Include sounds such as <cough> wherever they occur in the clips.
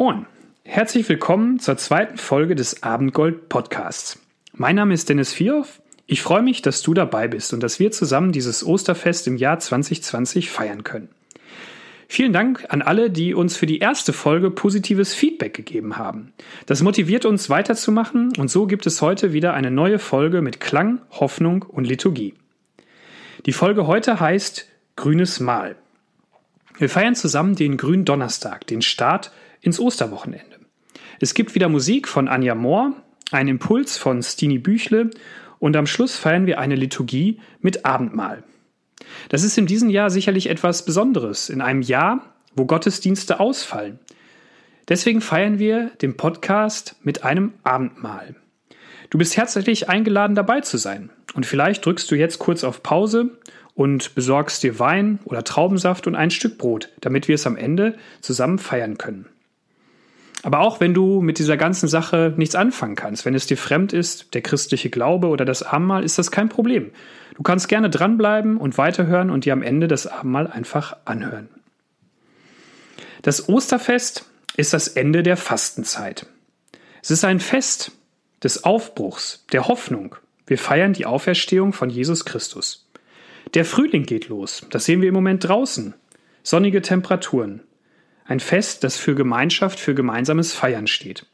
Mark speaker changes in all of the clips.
Speaker 1: Moin, herzlich willkommen zur zweiten Folge des Abendgold Podcasts. Mein Name ist Dennis Vierhoff. Ich freue mich, dass du dabei bist und dass wir zusammen dieses Osterfest im Jahr 2020 feiern können. Vielen Dank an alle, die uns für die erste Folge positives Feedback gegeben haben. Das motiviert uns weiterzumachen und so gibt es heute wieder eine neue Folge mit Klang, Hoffnung und Liturgie. Die Folge heute heißt Grünes Mal. Wir feiern zusammen den Grünen Donnerstag, den Start ins Osterwochenende. Es gibt wieder Musik von Anja Mohr, ein Impuls von Stini Büchle und am Schluss feiern wir eine Liturgie mit Abendmahl. Das ist in diesem Jahr sicherlich etwas Besonderes, in einem Jahr, wo Gottesdienste ausfallen. Deswegen feiern wir den Podcast mit einem Abendmahl. Du bist herzlich eingeladen, dabei zu sein. Und vielleicht drückst du jetzt kurz auf Pause und besorgst dir Wein oder Traubensaft und ein Stück Brot, damit wir es am Ende zusammen feiern können. Aber auch wenn du mit dieser ganzen Sache nichts anfangen kannst, wenn es dir fremd ist, der christliche Glaube oder das Abendmahl, ist das kein Problem. Du kannst gerne dranbleiben und weiterhören und dir am Ende das Abendmahl einfach anhören. Das Osterfest ist das Ende der Fastenzeit. Es ist ein Fest des Aufbruchs, der Hoffnung. Wir feiern die Auferstehung von Jesus Christus. Der Frühling geht los. Das sehen wir im Moment draußen. Sonnige Temperaturen. Ein Fest, das für Gemeinschaft, für gemeinsames Feiern steht.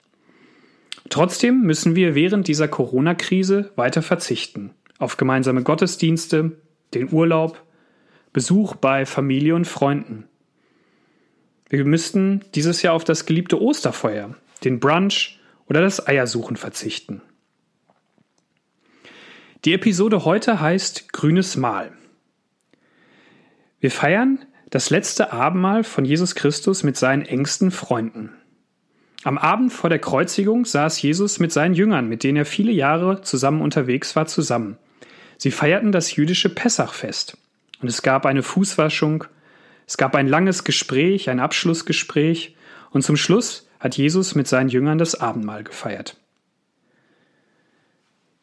Speaker 1: Trotzdem müssen wir während dieser Corona-Krise weiter verzichten. Auf gemeinsame Gottesdienste, den Urlaub, Besuch bei Familie und Freunden. Wir müssten dieses Jahr auf das geliebte Osterfeuer, den Brunch oder das Eiersuchen verzichten. Die Episode heute heißt Grünes Mahl. Wir feiern das letzte Abendmahl von Jesus Christus mit seinen engsten Freunden. Am Abend vor der Kreuzigung saß Jesus mit seinen Jüngern, mit denen er viele Jahre zusammen unterwegs war, zusammen. Sie feierten das jüdische Pessachfest. Und es gab eine Fußwaschung, es gab ein langes Gespräch, ein Abschlussgespräch, und zum Schluss hat Jesus mit seinen Jüngern das Abendmahl gefeiert.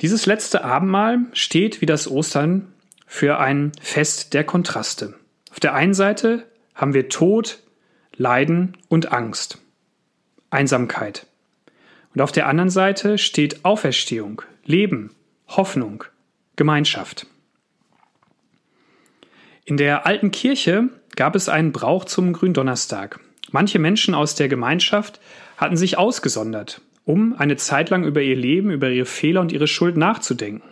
Speaker 1: Dieses letzte Abendmahl steht wie das Ostern für ein Fest der Kontraste. Auf der einen Seite haben wir Tod, Leiden und Angst, Einsamkeit. Und auf der anderen Seite steht Auferstehung, Leben, Hoffnung, Gemeinschaft. In der alten Kirche gab es einen Brauch zum Gründonnerstag. Manche Menschen aus der Gemeinschaft hatten sich ausgesondert, um eine Zeit lang über ihr Leben, über ihre Fehler und ihre Schuld nachzudenken.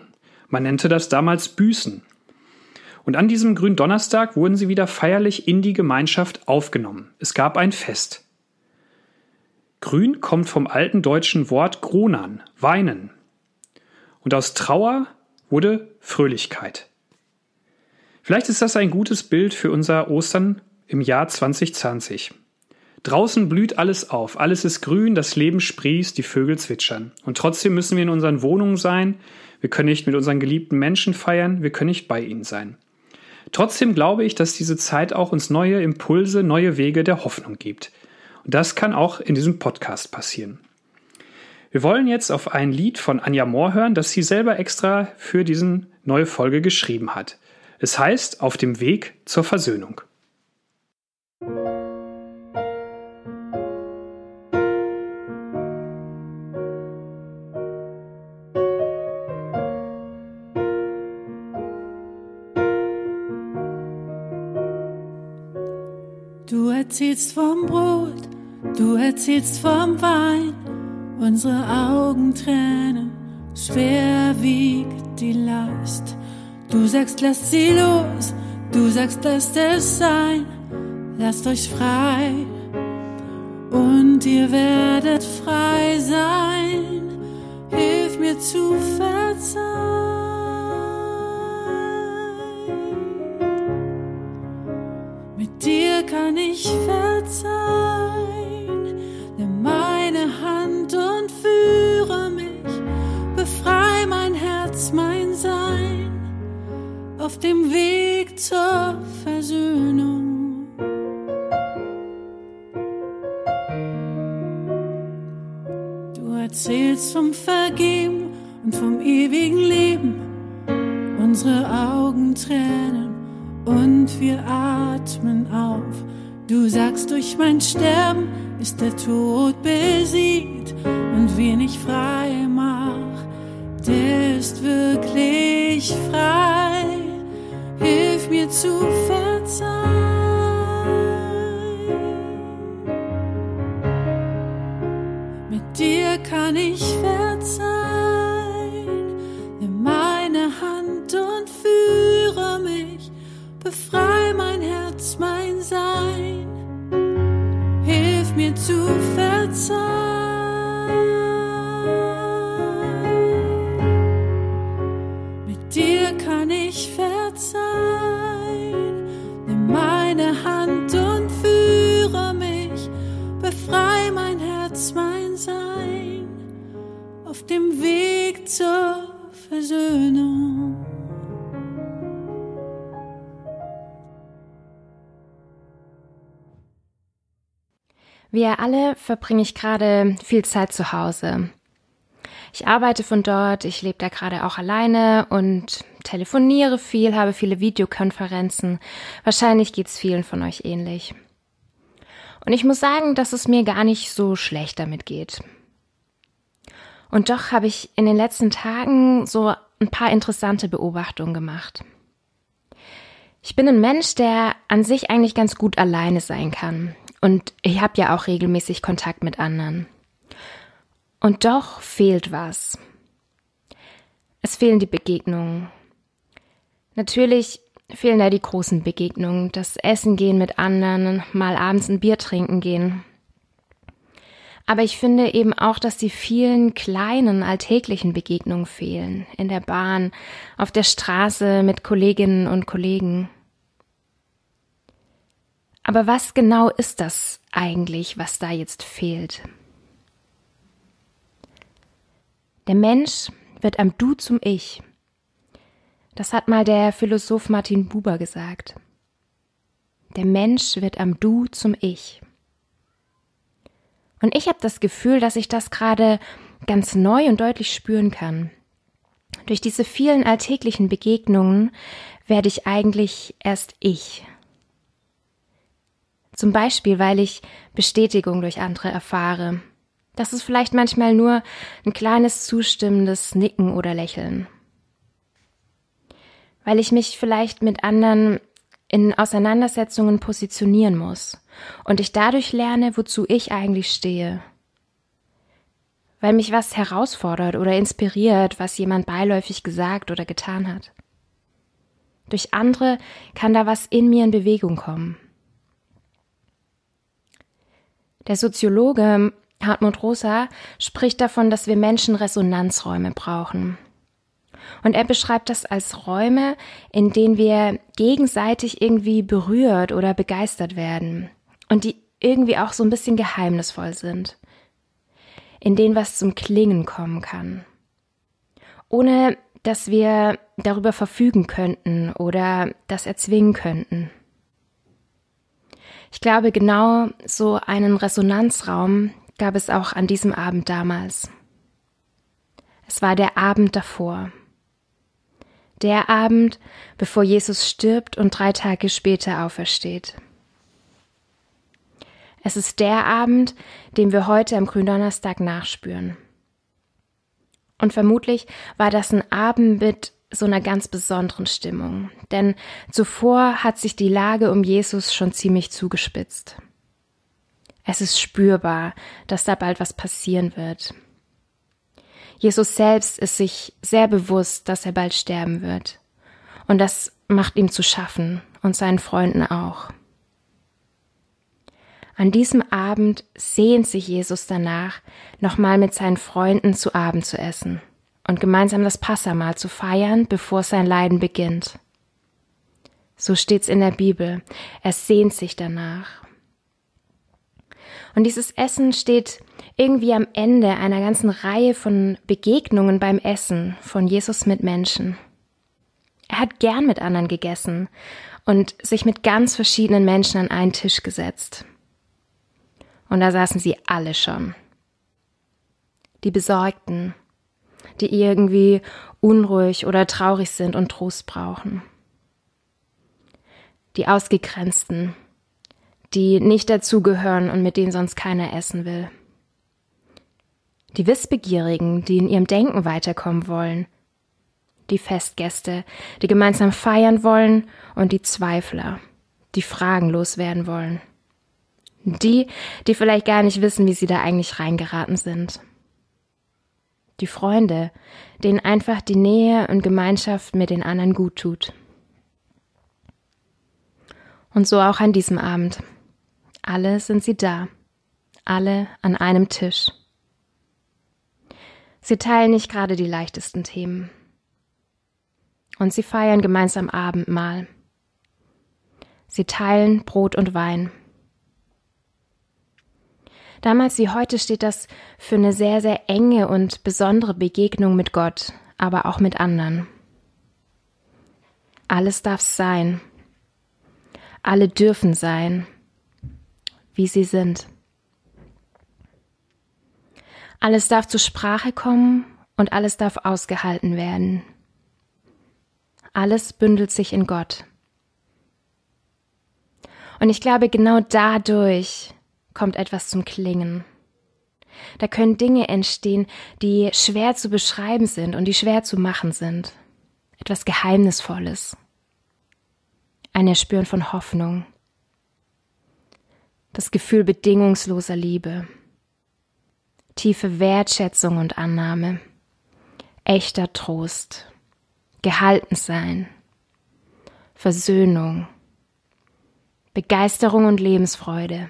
Speaker 1: Man nannte das damals Büßen. Und an diesem Gründonnerstag wurden sie wieder feierlich in die Gemeinschaft aufgenommen. Es gab ein Fest. Grün kommt vom alten deutschen Wort gronan, weinen. Und aus Trauer wurde Fröhlichkeit. Vielleicht ist das ein gutes Bild für unser Ostern im Jahr 2020. Draußen blüht alles auf, alles ist grün, das Leben sprießt, die Vögel zwitschern. Und trotzdem müssen wir in unseren Wohnungen sein, wir können nicht mit unseren geliebten Menschen feiern, wir können nicht bei ihnen sein. Trotzdem glaube ich, dass diese Zeit auch uns neue Impulse, neue Wege der Hoffnung gibt. Und das kann auch in diesem Podcast passieren. Wir wollen jetzt auf ein Lied von Anja Mohr hören, das sie selber extra für diesen neue Folge geschrieben hat. Es heißt Auf dem Weg zur Versöhnung.
Speaker 2: Erzählst vom Brot, du erzählst vom Wein, unsere Augen tränen, schwer wiegt die Last. Du sagst, lasst sie los, du sagst, lasst es sein, lasst euch frei und ihr werdet frei sein. Hilf mir zu verzeihen. Und vom ewigen Leben, unsere Augen tränen und wir atmen auf Du sagst, durch mein Sterben ist der Tod besiegt und wen ich frei mach, der ist wirklich frei. Hilf mir zu verzeihen. Mit dir kann ich befreie mein Herz, mein Sein. Hilf mir zu verzeihen. Mit dir kann ich verzeihen. Nimm meine Hand und führe mich, befreie mein Herz, mein Sein auf dem Weg zur Versöhnung.
Speaker 3: Wie ihr alle verbringe ich gerade viel Zeit zu Hause. Ich arbeite von dort, ich lebe da gerade auch alleine und telefoniere viel, habe viele Videokonferenzen. Wahrscheinlich geht's vielen von euch ähnlich. Und ich muss sagen, dass es mir gar nicht so schlecht damit geht. Und doch habe ich in den letzten Tagen so ein paar interessante Beobachtungen gemacht. Ich bin ein Mensch, der an sich eigentlich ganz gut alleine sein kann. Und ich habe ja auch regelmäßig Kontakt mit anderen. Und doch fehlt was. Es fehlen die Begegnungen. Natürlich fehlen da die großen Begegnungen, das Essen gehen mit anderen, mal abends ein Bier trinken gehen. Aber ich finde eben auch, dass die vielen kleinen alltäglichen Begegnungen fehlen. In der Bahn, auf der Straße, mit Kolleginnen und Kollegen. Aber was genau ist das eigentlich, was da jetzt fehlt? Der Mensch wird am Du zum Ich. Das hat mal der Philosoph Martin Buber gesagt. Der Mensch wird am Du zum Ich. Und ich habe das Gefühl, dass ich das gerade ganz neu und deutlich spüren kann. Durch diese vielen alltäglichen Begegnungen werde ich eigentlich erst ich. Zum Beispiel, weil ich Bestätigung durch andere erfahre. Das ist vielleicht manchmal nur ein kleines zustimmendes Nicken oder Lächeln. Weil ich mich vielleicht mit anderen in Auseinandersetzungen positionieren muss und ich dadurch lerne, wozu ich eigentlich stehe. Weil mich was herausfordert oder inspiriert, was jemand beiläufig gesagt oder getan hat. Durch andere kann da was in mir in Bewegung kommen. Der Soziologe Hartmut Rosa spricht davon, dass wir Menschen Resonanzräume brauchen. Und er beschreibt das als Räume, in denen wir gegenseitig irgendwie berührt oder begeistert werden und die irgendwie auch so ein bisschen geheimnisvoll sind, in denen was zum Klingen kommen kann, ohne dass wir darüber verfügen könnten oder das erzwingen könnten. Ich glaube, genau so einen Resonanzraum gab es auch an diesem Abend damals. Es war der Abend davor. Der Abend, bevor Jesus stirbt und drei Tage später aufersteht. Es ist der Abend, den wir heute am Gründonnerstag nachspüren. Und vermutlich war das ein Abend mit so einer ganz besonderen Stimmung, denn zuvor hat sich die Lage um Jesus schon ziemlich zugespitzt. Es ist spürbar, dass da bald was passieren wird. Jesus selbst ist sich sehr bewusst, dass er bald sterben wird. Und das macht ihm zu schaffen und seinen Freunden auch. An diesem Abend sehnt sich Jesus danach, nochmal mit seinen Freunden zu Abend zu essen und gemeinsam das Passamal zu feiern, bevor sein Leiden beginnt. So steht's in der Bibel. Er sehnt sich danach. Und dieses Essen steht irgendwie am Ende einer ganzen Reihe von Begegnungen beim Essen von Jesus mit Menschen. Er hat gern mit anderen gegessen und sich mit ganz verschiedenen Menschen an einen Tisch gesetzt. Und da saßen sie alle schon. Die Besorgten, die irgendwie unruhig oder traurig sind und Trost brauchen. Die Ausgegrenzten, die nicht dazugehören und mit denen sonst keiner essen will. Die Wissbegierigen, die in ihrem Denken weiterkommen wollen. Die Festgäste, die gemeinsam feiern wollen und die Zweifler, die Fragen loswerden wollen. Die, die vielleicht gar nicht wissen, wie sie da eigentlich reingeraten sind. Die Freunde, denen einfach die Nähe und Gemeinschaft mit den anderen gut tut. Und so auch an diesem Abend. Alle sind sie da. Alle an einem Tisch. Sie teilen nicht gerade die leichtesten Themen. Und sie feiern gemeinsam Abendmahl. Sie teilen Brot und Wein. Damals wie heute steht das für eine sehr, sehr enge und besondere Begegnung mit Gott, aber auch mit anderen. Alles darf sein. Alle dürfen sein, wie sie sind. Alles darf zur Sprache kommen und alles darf ausgehalten werden. Alles bündelt sich in Gott. Und ich glaube, genau dadurch kommt etwas zum Klingen. Da können Dinge entstehen, die schwer zu beschreiben sind und die schwer zu machen sind. Etwas Geheimnisvolles. Ein Erspüren von Hoffnung. Das Gefühl bedingungsloser Liebe. Tiefe Wertschätzung und Annahme. Echter Trost. Gehaltensein. Versöhnung. Begeisterung und Lebensfreude.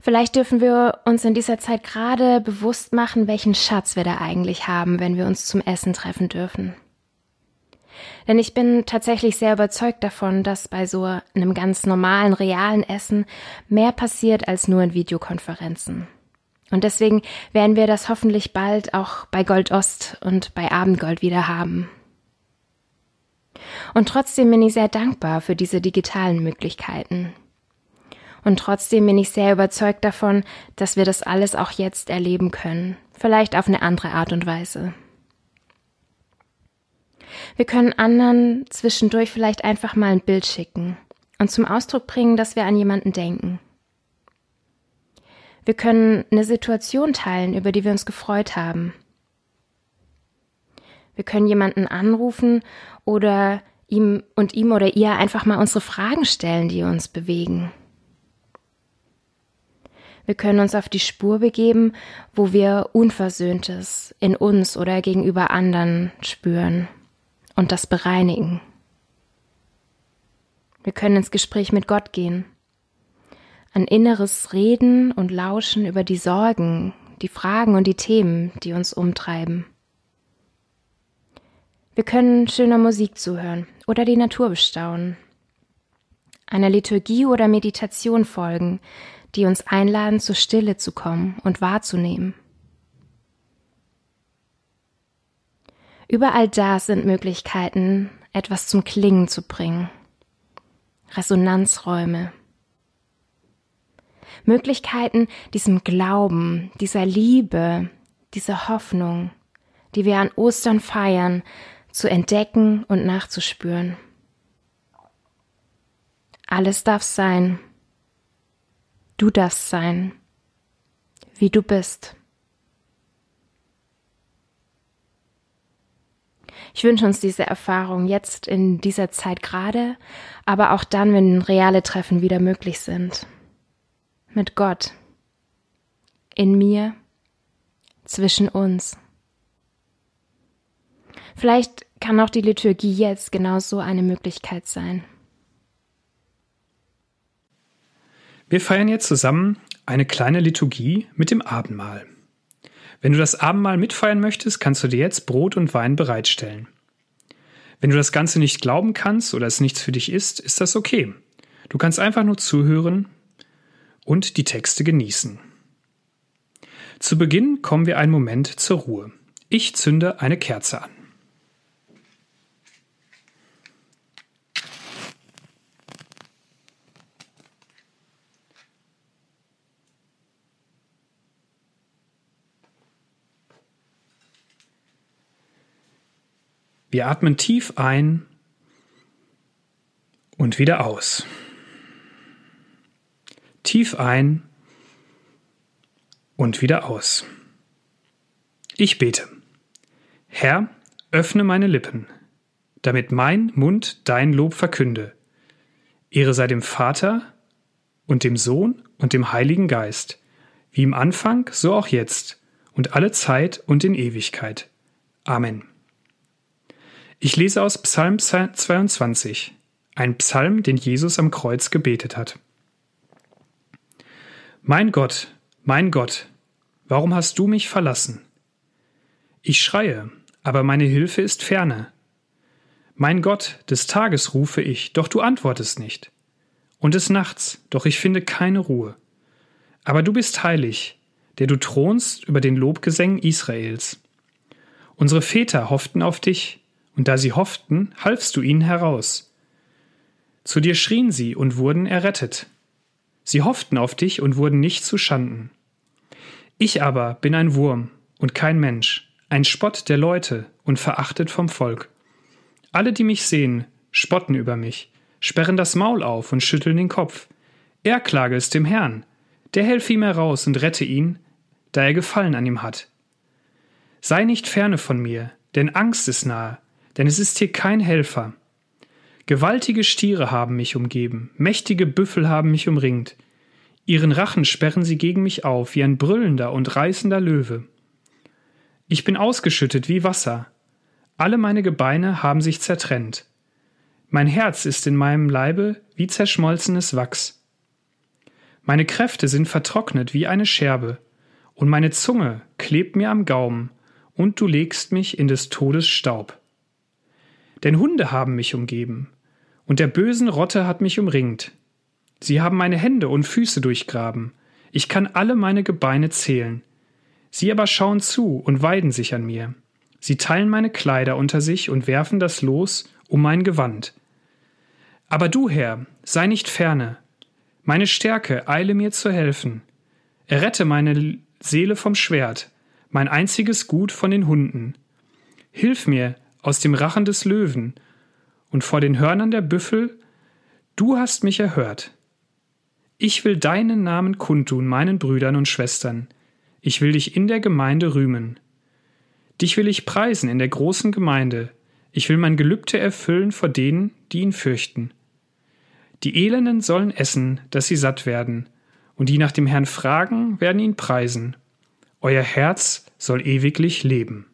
Speaker 3: Vielleicht dürfen wir uns in dieser Zeit gerade bewusst machen, welchen Schatz wir da eigentlich haben, wenn wir uns zum Essen treffen dürfen. Denn ich bin tatsächlich sehr überzeugt davon, dass bei so einem ganz normalen, realen Essen mehr passiert als nur in Videokonferenzen. Und deswegen werden wir das hoffentlich bald auch bei Gold Ost und bei Abendgold wieder haben. Und trotzdem bin ich sehr dankbar für diese digitalen Möglichkeiten. Und trotzdem bin ich sehr überzeugt davon, dass wir das alles auch jetzt erleben können, vielleicht auf eine andere Art und Weise. Wir können anderen zwischendurch vielleicht einfach mal ein Bild schicken und zum Ausdruck bringen, dass wir an jemanden denken. Wir können eine Situation teilen, über die wir uns gefreut haben. Wir können jemanden anrufen oder ihm und ihm oder ihr einfach mal unsere Fragen stellen, die uns bewegen. Wir können uns auf die Spur begeben, wo wir Unversöhntes in uns oder gegenüber anderen spüren und das bereinigen. Wir können ins Gespräch mit Gott gehen, ein inneres Reden und Lauschen über die Sorgen, die Fragen und die Themen, die uns umtreiben. Wir können schöner Musik zuhören oder die Natur bestaunen, einer Liturgie oder Meditation folgen, die uns einladen, zur Stille zu kommen und wahrzunehmen. Überall da sind Möglichkeiten, etwas zum Klingen zu bringen. Resonanzräume. Möglichkeiten, diesem Glauben, dieser Liebe, dieser Hoffnung, die wir an Ostern feiern, zu entdecken und nachzuspüren. Alles darf sein, Du darfst sein, wie du bist. Ich wünsche uns diese Erfahrung jetzt in dieser Zeit gerade, aber auch dann, wenn reale Treffen wieder möglich sind. Mit Gott. In mir. Zwischen uns. Vielleicht kann auch die Liturgie jetzt genauso eine Möglichkeit sein.
Speaker 1: Wir feiern jetzt zusammen eine kleine Liturgie mit dem Abendmahl. Wenn du das Abendmahl mitfeiern möchtest, kannst du dir jetzt Brot und Wein bereitstellen. Wenn du das Ganze nicht glauben kannst oder es nichts für dich ist, ist das okay. Du kannst einfach nur zuhören und die Texte genießen. Zu Beginn kommen wir einen Moment zur Ruhe. Ich zünde eine Kerze an. Wir atmen tief ein und wieder aus. Tief ein und wieder aus. Ich bete. Herr, öffne meine Lippen, damit mein Mund dein Lob verkünde. Ehre sei dem Vater und dem Sohn und dem Heiligen Geist, wie im Anfang, so auch jetzt und alle Zeit und in Ewigkeit. Amen. Ich lese aus Psalm 22, ein Psalm, den Jesus am Kreuz gebetet hat. Mein Gott, mein Gott, warum hast du mich verlassen? Ich schreie, aber meine Hilfe ist ferne. Mein Gott, des Tages rufe ich, doch du antwortest nicht. Und des Nachts, doch ich finde keine Ruhe. Aber du bist heilig, der du thronst über den Lobgesängen Israels. Unsere Väter hofften auf dich, und da sie hofften, halfst du ihnen heraus. Zu dir schrien sie und wurden errettet. Sie hofften auf dich und wurden nicht zu Schanden. Ich aber bin ein Wurm und kein Mensch, ein Spott der Leute und verachtet vom Volk. Alle, die mich sehen, spotten über mich, sperren das Maul auf und schütteln den Kopf. Er klage es dem Herrn, der helfe ihm heraus und rette ihn, da er Gefallen an ihm hat. Sei nicht ferne von mir, denn Angst ist nahe, denn es ist hier kein Helfer. Gewaltige Stiere haben mich umgeben, mächtige Büffel haben mich umringt. Ihren Rachen sperren sie gegen mich auf, wie ein brüllender und reißender Löwe. Ich bin ausgeschüttet wie Wasser. Alle meine Gebeine haben sich zertrennt. Mein Herz ist in meinem Leibe wie zerschmolzenes Wachs. Meine Kräfte sind vertrocknet wie eine Scherbe, und meine Zunge klebt mir am Gaumen, und du legst mich in des Todes Staub. Denn Hunde haben mich umgeben, und der bösen Rotte hat mich umringt. Sie haben meine Hände und Füße durchgraben, ich kann alle meine Gebeine zählen. Sie aber schauen zu und weiden sich an mir. Sie teilen meine Kleider unter sich und werfen das Los um mein Gewand. Aber du, Herr, sei nicht ferne, meine Stärke, eile mir zu helfen. Errette meine Seele vom Schwert, mein einziges Gut von den Hunden. Hilf mir aus dem Rachen des Löwen und vor den Hörnern der Büffel, du hast mich erhört. Ich will deinen Namen kundtun meinen Brüdern und Schwestern. Ich will dich in der Gemeinde rühmen. Dich will ich preisen in der großen Gemeinde. Ich will mein Gelübde erfüllen vor denen, die ihn fürchten. Die Elenden sollen essen, dass sie satt werden, und die nach dem Herrn fragen, werden ihn preisen. Euer Herz soll ewiglich leben.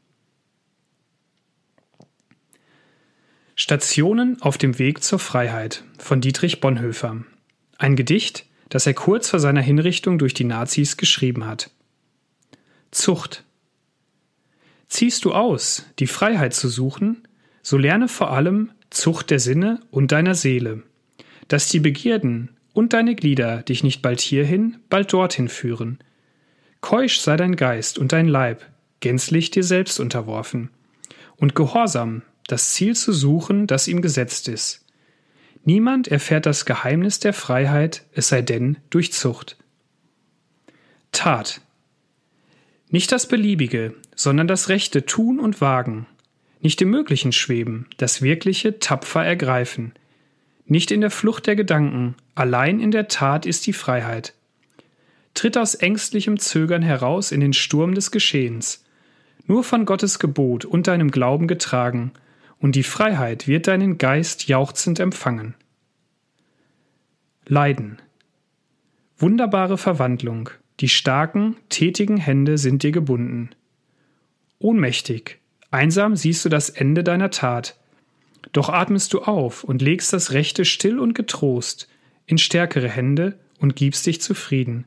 Speaker 1: Stationen auf dem Weg zur Freiheit von Dietrich Bonhoeffer. Ein Gedicht, das er kurz vor seiner Hinrichtung durch die Nazis geschrieben hat. Zucht. Ziehst du aus, die Freiheit zu suchen, so lerne vor allem Zucht der Sinne und deiner Seele dass die Begierden und deine Glieder dich nicht bald hierhin, bald dorthin führen. Keusch sei dein Geist und dein Leib, gänzlich dir selbst unterworfen, und gehorsam, das Ziel zu suchen, das ihm gesetzt ist. Niemand erfährt das Geheimnis der Freiheit, es sei denn durch Zucht. Tat. Nicht das Beliebige, sondern das Rechte tun und wagen, nicht im Möglichen schweben, das Wirkliche tapfer ergreifen, nicht in der Flucht der Gedanken, allein in der Tat ist die Freiheit. Tritt aus ängstlichem Zögern heraus in den Sturm des Geschehens, nur von Gottes Gebot und deinem Glauben getragen, und die Freiheit wird deinen Geist jauchzend empfangen. Leiden. Wunderbare Verwandlung, die starken, tätigen Hände sind dir gebunden. Ohnmächtig, einsam siehst du das Ende deiner Tat, doch atmest du auf und legst das Rechte still und getrost in stärkere Hände und gibst dich zufrieden.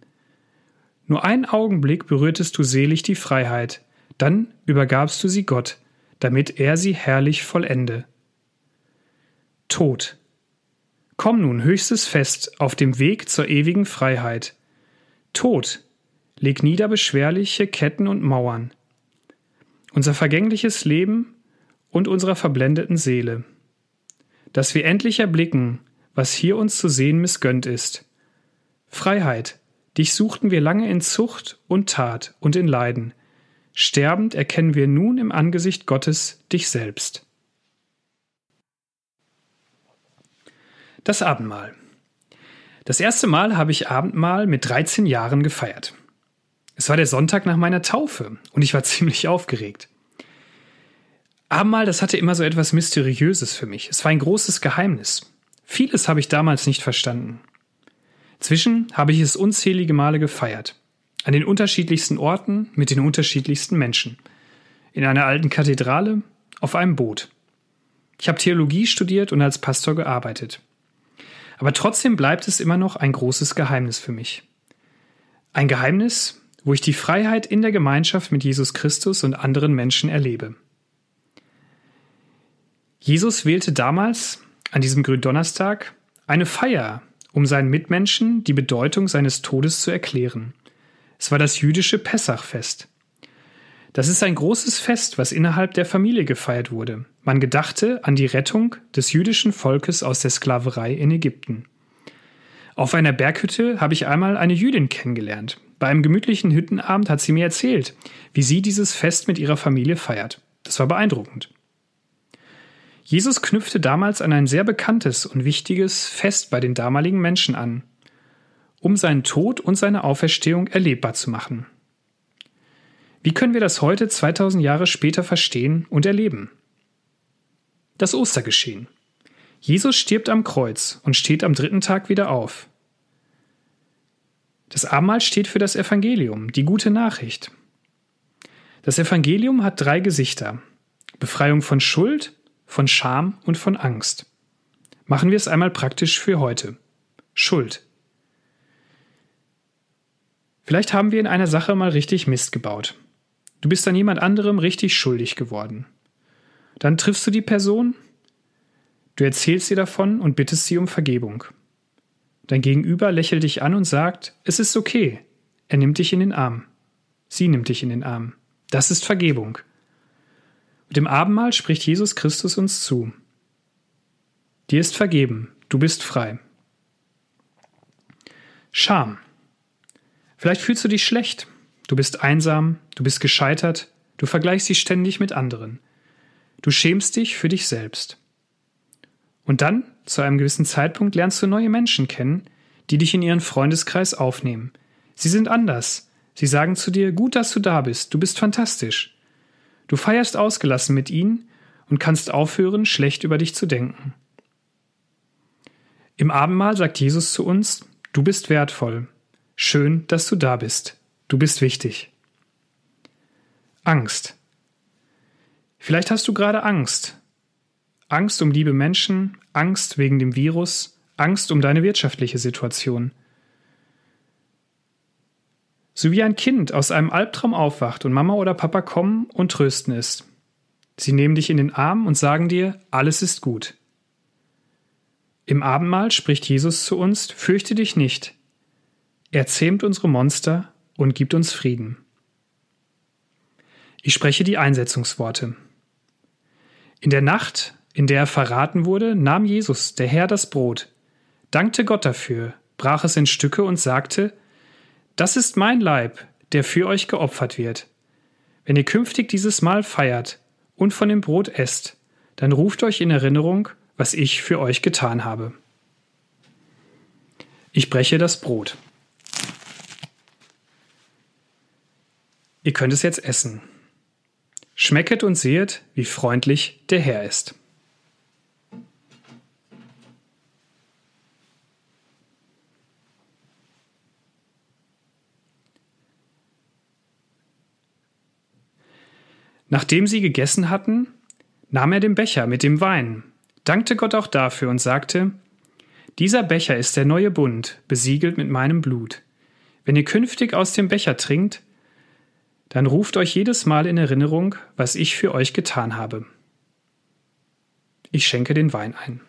Speaker 1: Nur einen Augenblick berührtest du selig die Freiheit, dann übergabst du sie Gott, damit er sie herrlich vollende. Tod. Komm nun höchstes Fest auf dem Weg zur ewigen Freiheit. Tod, leg nieder beschwerliche Ketten und Mauern. Unser vergängliches Leben und unserer verblendeten Seele. Dass wir endlich erblicken, was hier uns zu sehen missgönnt ist. Freiheit, dich suchten wir lange in Zucht und Tat und in Leiden. Sterbend erkennen wir nun im Angesicht Gottes dich selbst. Das Abendmahl. Das erste Mal habe ich Abendmahl mit 13 Jahren gefeiert. Es war der Sonntag nach meiner Taufe und ich war <laughs> ziemlich aufgeregt. Abendmahl, das hatte immer so etwas Mysteriöses für mich. Es war ein großes Geheimnis. Vieles habe ich damals nicht verstanden. Zwischen habe ich es unzählige Male gefeiert. An den unterschiedlichsten Orten mit den unterschiedlichsten Menschen. In einer alten Kathedrale, auf einem Boot. Ich habe Theologie studiert und als Pastor gearbeitet. Aber trotzdem bleibt es immer noch ein großes Geheimnis für mich. Ein Geheimnis, wo ich die Freiheit in der Gemeinschaft mit Jesus Christus und anderen Menschen erlebe. Jesus wählte damals, an diesem Gründonnerstag, eine Feier, um seinen Mitmenschen die Bedeutung seines Todes zu erklären. Es war das jüdische Pessachfest. Das ist ein großes Fest, was innerhalb der Familie gefeiert wurde. Man gedachte an die Rettung des jüdischen Volkes aus der Sklaverei in Ägypten. Auf einer Berghütte habe ich einmal eine Jüdin kennengelernt. Bei einem gemütlichen Hüttenabend hat sie mir erzählt, wie sie dieses Fest mit ihrer Familie feiert. Das war beeindruckend. Jesus knüpfte damals an ein sehr bekanntes und wichtiges Fest bei den damaligen Menschen an, um seinen Tod und seine Auferstehung erlebbar zu machen. Wie können wir das heute 2000 Jahre später verstehen und erleben? Das Ostergeschehen. Jesus stirbt am Kreuz und steht am dritten Tag wieder auf. Das Abendmahl steht für das Evangelium, die gute Nachricht. Das Evangelium hat drei Gesichter. Befreiung von Schuld, von Scham und von Angst. Machen wir es einmal praktisch für heute. Schuld. Vielleicht haben wir in einer Sache mal richtig Mist gebaut. Du bist an jemand anderem richtig schuldig geworden. Dann triffst du die Person, du erzählst ihr davon und bittest sie um Vergebung. Dein Gegenüber lächelt dich an und sagt, es ist okay, er nimmt dich in den Arm. Sie nimmt dich in den Arm. Das ist Vergebung. Mit dem Abendmahl spricht Jesus Christus uns zu. Dir ist vergeben, du bist frei. Scham. Vielleicht fühlst du dich schlecht, Du bist einsam, du bist gescheitert, du vergleichst dich ständig mit anderen. Du schämst dich für dich selbst. Und dann, zu einem gewissen Zeitpunkt, lernst du neue Menschen kennen, die dich in ihren Freundeskreis aufnehmen. Sie sind anders. Sie sagen zu dir, gut, dass du da bist, du bist fantastisch. Du feierst ausgelassen mit ihnen und kannst aufhören, schlecht über dich zu denken. Im Abendmahl sagt Jesus zu uns, du bist wertvoll. Schön, dass du da bist. Du bist wichtig. Angst. Vielleicht hast du gerade Angst. Angst um liebe Menschen, Angst wegen dem Virus, Angst um deine wirtschaftliche Situation. So wie ein Kind aus einem Albtraum aufwacht und Mama oder Papa kommen und trösten es. Sie nehmen dich in den Arm und sagen dir, alles ist gut. Im Abendmahl spricht Jesus zu uns, fürchte dich nicht. Er zähmt unsere Monster und gibt uns Frieden. Ich spreche die Einsetzungsworte. In der Nacht, in der er verraten wurde, nahm Jesus, der Herr, das Brot, dankte Gott dafür, brach es in Stücke und sagte, Das ist mein Leib, der für euch geopfert wird. Wenn ihr künftig dieses Mahl feiert und von dem Brot esst, dann ruft euch in Erinnerung, was ich für euch getan habe. Ich breche das Brot. Ihr könnt es jetzt essen. Schmecket und sehet, wie freundlich der Herr ist. Nachdem sie gegessen hatten, nahm er den Becher mit dem Wein, dankte Gott auch dafür und sagte, Dieser Becher ist der neue Bund, besiegelt mit meinem Blut. Wenn ihr künftig aus dem Becher trinkt, dann ruft euch jedes Mal in Erinnerung, was ich für euch getan habe. Ich schenke den Wein ein.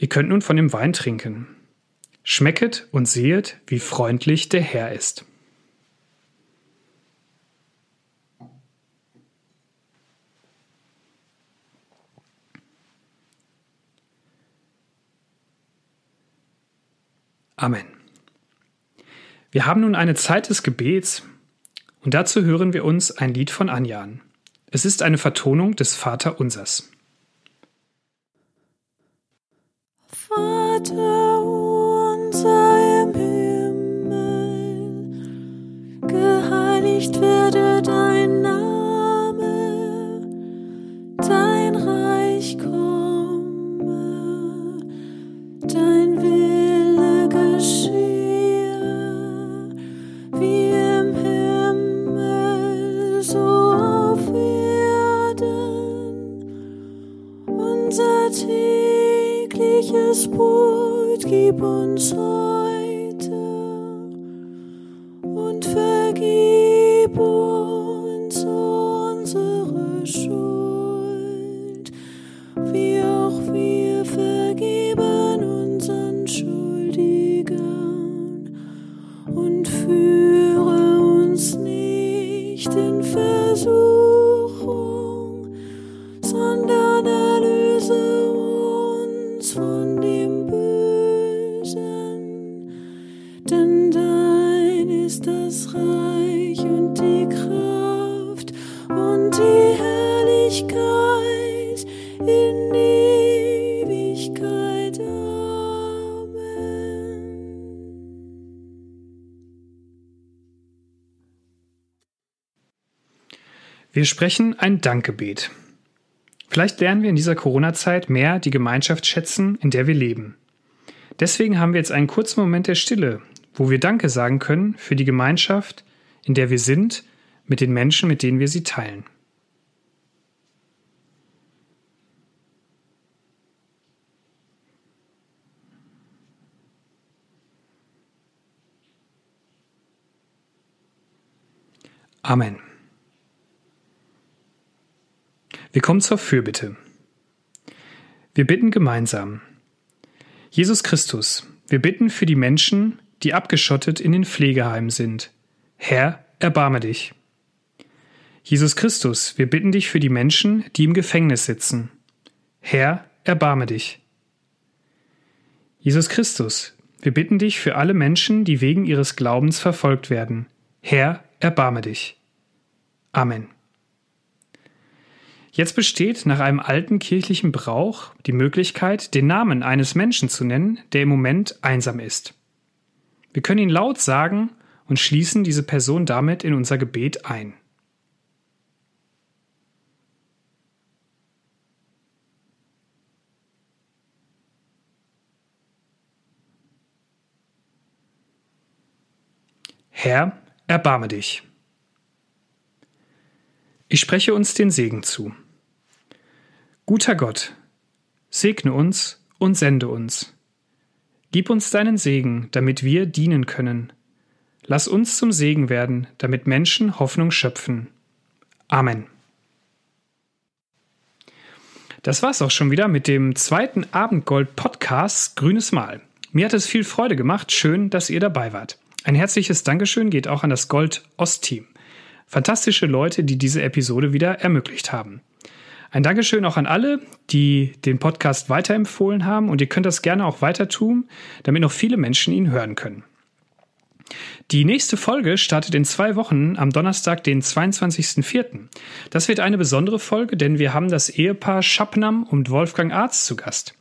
Speaker 1: Ihr könnt nun von dem Wein trinken. Schmecket und sehet, wie freundlich der Herr ist. Amen. Wir haben nun eine Zeit des Gebets und dazu hören wir uns ein Lied von Anjan. Es ist eine Vertonung des Vater Unsers.
Speaker 2: Vater unser im Himmel, geheiligt werde dein Name, dein Reich komme, tägliches Brot gib uns heute und vergib uns
Speaker 1: Wir sprechen ein Dankgebet. Vielleicht lernen wir in dieser Corona-Zeit mehr die Gemeinschaft schätzen, in der wir leben. Deswegen haben wir jetzt einen kurzen Moment der Stille, wo wir Danke sagen können für die Gemeinschaft, in der wir sind, mit den Menschen, mit denen wir sie teilen. Amen. Wir kommen zur Fürbitte. Wir bitten gemeinsam. Jesus Christus, wir bitten für die Menschen, die abgeschottet in den Pflegeheimen sind. Herr, erbarme dich. Jesus Christus, wir bitten dich für die Menschen, die im Gefängnis sitzen. Herr, erbarme dich. Jesus Christus, wir bitten dich für alle Menschen, die wegen ihres Glaubens verfolgt werden. Herr, erbarme dich. Amen. Jetzt besteht nach einem alten kirchlichen Brauch die Möglichkeit, den Namen eines Menschen zu nennen, der im Moment einsam ist. Wir können ihn laut sagen und schließen diese Person damit in unser Gebet ein. Herr, erbarme dich. Ich spreche uns den Segen zu. Guter Gott, segne uns und sende uns. Gib uns deinen Segen, damit wir dienen können. Lass uns zum Segen werden, damit Menschen Hoffnung schöpfen. Amen. Das war's auch schon wieder mit dem zweiten Abendgold-Podcast Grünes Mal. Mir hat es viel Freude gemacht. Schön, dass ihr dabei wart. Ein herzliches Dankeschön geht auch an das Gold-Ost-Team. Fantastische Leute, die diese Episode wieder ermöglicht haben. Ein Dankeschön auch an alle, die den Podcast weiterempfohlen haben und ihr könnt das gerne auch weiter tun, damit noch viele Menschen ihn hören können. Die nächste Folge startet in zwei Wochen am Donnerstag, den 22.04. Das wird eine besondere Folge, denn wir haben das Ehepaar Schapnam und Wolfgang Arzt zu Gast.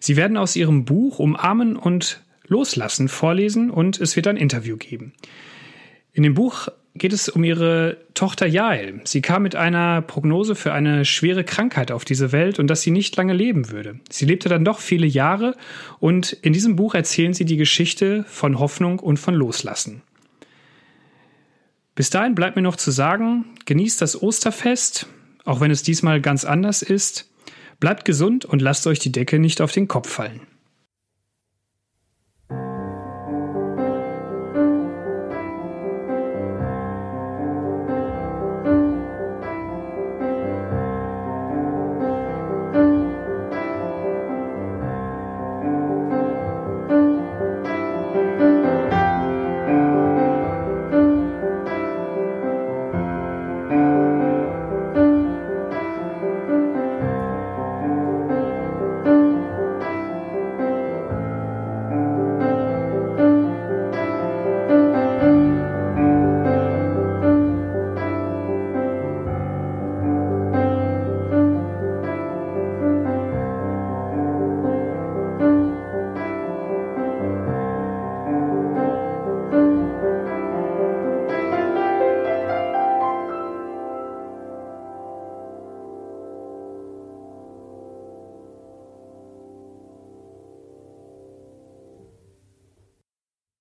Speaker 1: Sie werden aus ihrem Buch Umarmen und Loslassen vorlesen und es wird ein Interview geben. In dem Buch geht es um ihre Tochter Jael. Sie kam mit einer Prognose für eine schwere Krankheit auf diese Welt und dass sie nicht lange leben würde. Sie lebte dann doch viele Jahre und in diesem Buch erzählen sie die Geschichte von Hoffnung und von Loslassen. Bis dahin bleibt mir noch zu sagen, genießt das Osterfest, auch wenn es diesmal ganz anders ist. Bleibt gesund und lasst euch die Decke nicht auf den Kopf fallen.